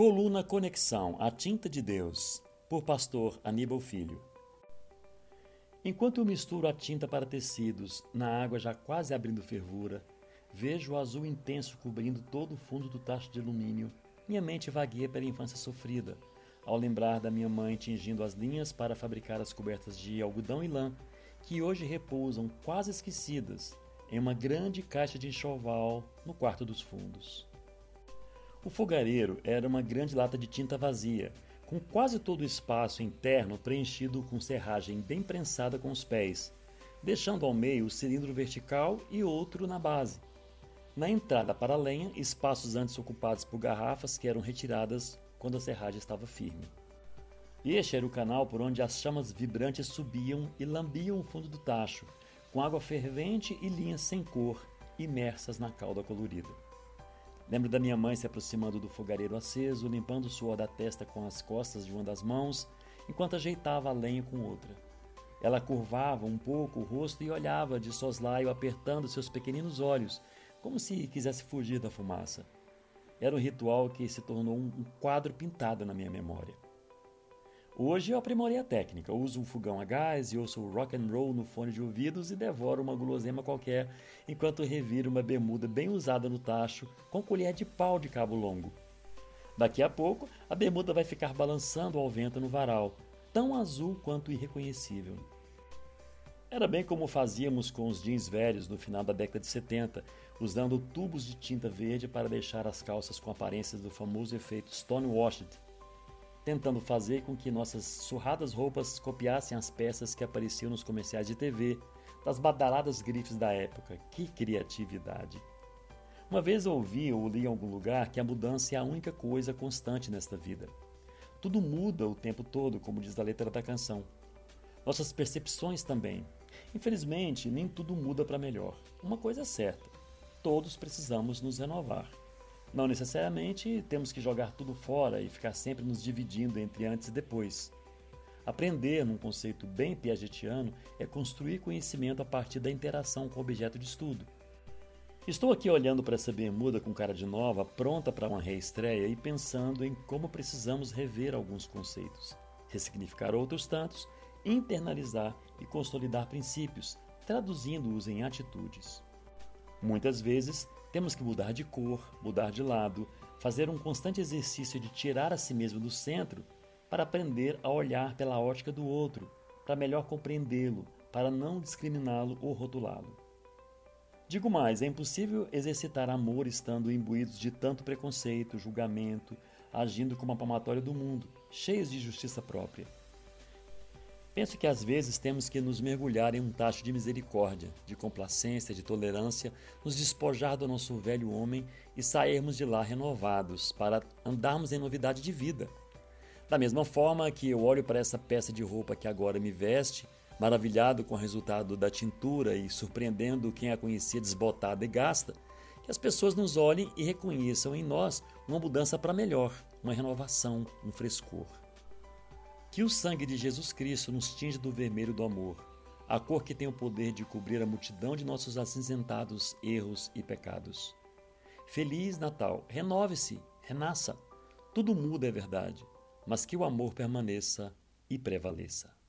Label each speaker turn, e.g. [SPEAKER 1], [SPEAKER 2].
[SPEAKER 1] Coluna Conexão, a tinta de Deus, por pastor Aníbal Filho. Enquanto eu misturo a tinta para tecidos, na água já quase abrindo fervura, vejo o azul intenso cobrindo todo o fundo do tacho de alumínio. Minha mente vagueia pela infância sofrida, ao lembrar da minha mãe tingindo as linhas para fabricar as cobertas de algodão e lã, que hoje repousam quase esquecidas em uma grande caixa de enxoval no quarto dos fundos. O fogareiro era uma grande lata de tinta vazia, com quase todo o espaço interno preenchido com serragem bem prensada com os pés, deixando ao meio o cilindro vertical e outro na base. Na entrada para a lenha, espaços antes ocupados por garrafas que eram retiradas quando a serragem estava firme. Este era o canal por onde as chamas vibrantes subiam e lambiam o fundo do tacho, com água fervente e linhas sem cor imersas na cauda colorida. Lembro da minha mãe se aproximando do fogareiro aceso, limpando o suor da testa com as costas de uma das mãos, enquanto ajeitava a lenha com outra. Ela curvava um pouco o rosto e olhava de soslaio, apertando seus pequeninos olhos, como se quisesse fugir da fumaça. Era um ritual que se tornou um quadro pintado na minha memória. Hoje eu aprimorei a técnica, uso um fogão a gás e ouço rock and roll no fone de ouvidos e devoro uma gulosema qualquer enquanto reviro uma bermuda bem usada no tacho com colher de pau de cabo longo. Daqui a pouco, a bermuda vai ficar balançando ao vento no varal, tão azul quanto irreconhecível. Era bem como fazíamos com os jeans velhos no final da década de 70, usando tubos de tinta verde para deixar as calças com aparências do famoso efeito Stonewashed tentando fazer com que nossas surradas roupas copiassem as peças que apareciam nos comerciais de TV, das badaladas grifes da época. Que criatividade! Uma vez ouvi ou li em algum lugar que a mudança é a única coisa constante nesta vida. Tudo muda o tempo todo, como diz a letra da canção. Nossas percepções também. Infelizmente, nem tudo muda para melhor. Uma coisa é certa: todos precisamos nos renovar. Não necessariamente temos que jogar tudo fora e ficar sempre nos dividindo entre antes e depois. Aprender, num conceito bem piagetiano, é construir conhecimento a partir da interação com o objeto de estudo. Estou aqui olhando para essa bermuda com cara de nova, pronta para uma reestreia e pensando em como precisamos rever alguns conceitos, ressignificar outros tantos, internalizar e consolidar princípios, traduzindo-os em atitudes. Muitas vezes temos que mudar de cor, mudar de lado, fazer um constante exercício de tirar a si mesmo do centro para aprender a olhar pela ótica do outro, para melhor compreendê-lo, para não discriminá-lo ou rotulá-lo. Digo mais, é impossível exercitar amor estando imbuídos de tanto preconceito, julgamento, agindo como a palmatória do mundo, cheios de justiça própria. Penso que às vezes temos que nos mergulhar em um tacho de misericórdia, de complacência, de tolerância, nos despojar do nosso velho homem e sairmos de lá renovados, para andarmos em novidade de vida. Da mesma forma que eu olho para essa peça de roupa que agora me veste, maravilhado com o resultado da tintura e surpreendendo quem a conhecia desbotada e gasta, que as pessoas nos olhem e reconheçam em nós uma mudança para melhor, uma renovação, um frescor. Que o sangue de Jesus Cristo nos tinge do vermelho do amor, a cor que tem o poder de cobrir a multidão de nossos acinzentados erros e pecados. Feliz Natal! Renove-se, renasça. Tudo muda, é verdade, mas que o amor permaneça e prevaleça.